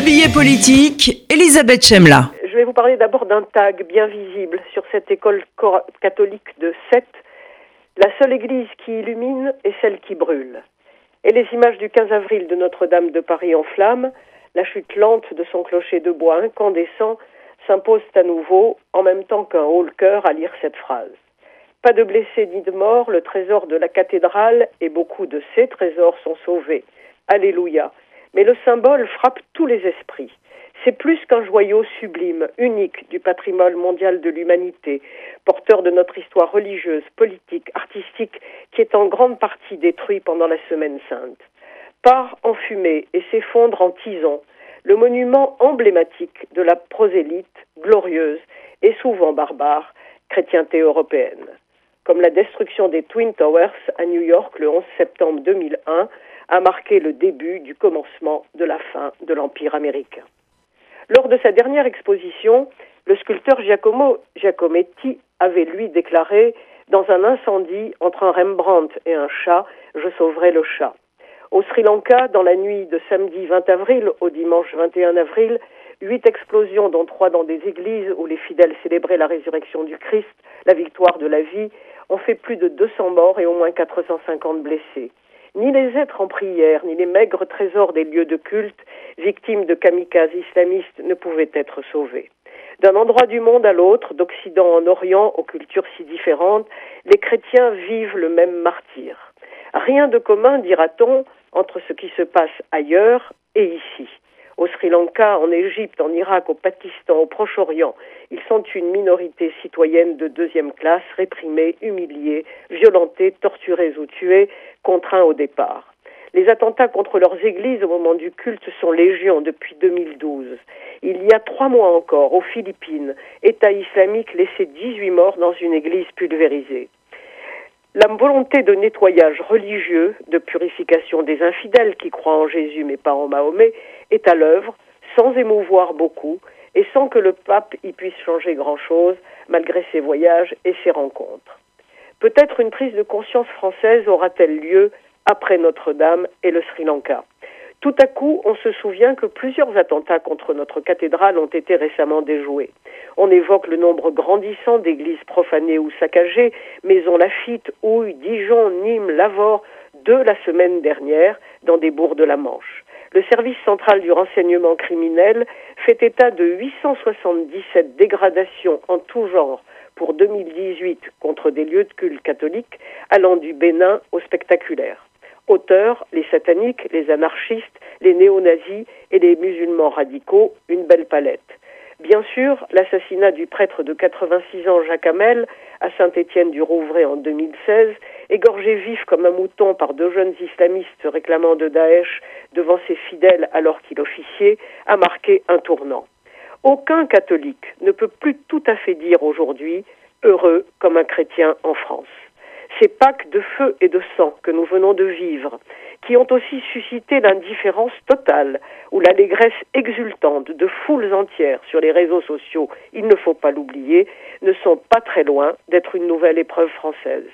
Le billet politique, Elisabeth Chemla. Je vais vous parler d'abord d'un tag bien visible sur cette école catholique de Sète. La seule église qui illumine est celle qui brûle. Et les images du 15 avril de Notre-Dame de Paris en flammes, la chute lente de son clocher de bois incandescent s'imposent à nouveau en même temps qu'un haut-le-cœur à lire cette phrase. Pas de blessés ni de morts, le trésor de la cathédrale et beaucoup de ses trésors sont sauvés. Alléluia. Mais le symbole frappe tous les esprits. C'est plus qu'un joyau sublime, unique du patrimoine mondial de l'humanité, porteur de notre histoire religieuse, politique, artistique, qui est en grande partie détruit pendant la Semaine sainte. Part en fumée et s'effondre en tison, le monument emblématique de la prosélyte, glorieuse et souvent barbare, chrétienté européenne. Comme la destruction des Twin Towers à New York le 11 septembre 2001 a marqué le début du commencement de la fin de l'Empire américain. Lors de sa dernière exposition, le sculpteur Giacomo Giacometti avait lui déclaré Dans un incendie entre un Rembrandt et un chat, je sauverai le chat. Au Sri Lanka, dans la nuit de samedi 20 avril au dimanche 21 avril, huit explosions, dont trois dans des églises où les fidèles célébraient la résurrection du Christ, la victoire de la vie, ont fait plus de 200 morts et au moins 450 blessés. Ni les êtres en prière, ni les maigres trésors des lieux de culte, victimes de kamikazes islamistes, ne pouvaient être sauvés. D'un endroit du monde à l'autre, d'Occident en Orient, aux cultures si différentes, les chrétiens vivent le même martyr. Rien de commun, dira-t-on, entre ce qui se passe ailleurs et ici au Sri Lanka, en Égypte, en Irak, au Pakistan, au Proche-Orient. Ils sont une minorité citoyenne de deuxième classe, réprimée, humiliée, violentée, torturée ou tuée, contraints au départ. Les attentats contre leurs églises au moment du culte sont légion depuis 2012. Il y a trois mois encore, aux Philippines, État islamique laissait 18 morts dans une église pulvérisée. La volonté de nettoyage religieux, de purification des infidèles qui croient en Jésus mais pas en Mahomet, est à l'œuvre, sans émouvoir beaucoup, et sans que le pape y puisse changer grand-chose, malgré ses voyages et ses rencontres. Peut-être une prise de conscience française aura-t-elle lieu après Notre-Dame et le Sri Lanka. Tout à coup, on se souvient que plusieurs attentats contre notre cathédrale ont été récemment déjoués. On évoque le nombre grandissant d'églises profanées ou saccagées, Maison Lafitte, Houille, Dijon, Nîmes, Lavore, de la semaine dernière, dans des bourgs de la Manche. Le service central du renseignement criminel fait état de 877 dégradations en tout genre pour 2018 contre des lieux de culte catholiques, allant du Bénin au spectaculaire auteurs, les sataniques, les anarchistes, les néo-nazis et les musulmans radicaux, une belle palette. Bien sûr, l'assassinat du prêtre de 86 ans Jacques Hamel à Saint-Étienne-du-Rouvray en 2016, égorgé vif comme un mouton par deux jeunes islamistes réclamant de Daesh devant ses fidèles alors qu'il officiait, a marqué un tournant. Aucun catholique ne peut plus tout à fait dire aujourd'hui heureux comme un chrétien en France ces Pâques de feu et de sang que nous venons de vivre, qui ont aussi suscité l'indifférence totale ou l'allégresse exultante de foules entières sur les réseaux sociaux, il ne faut pas l'oublier, ne sont pas très loin d'être une nouvelle épreuve française.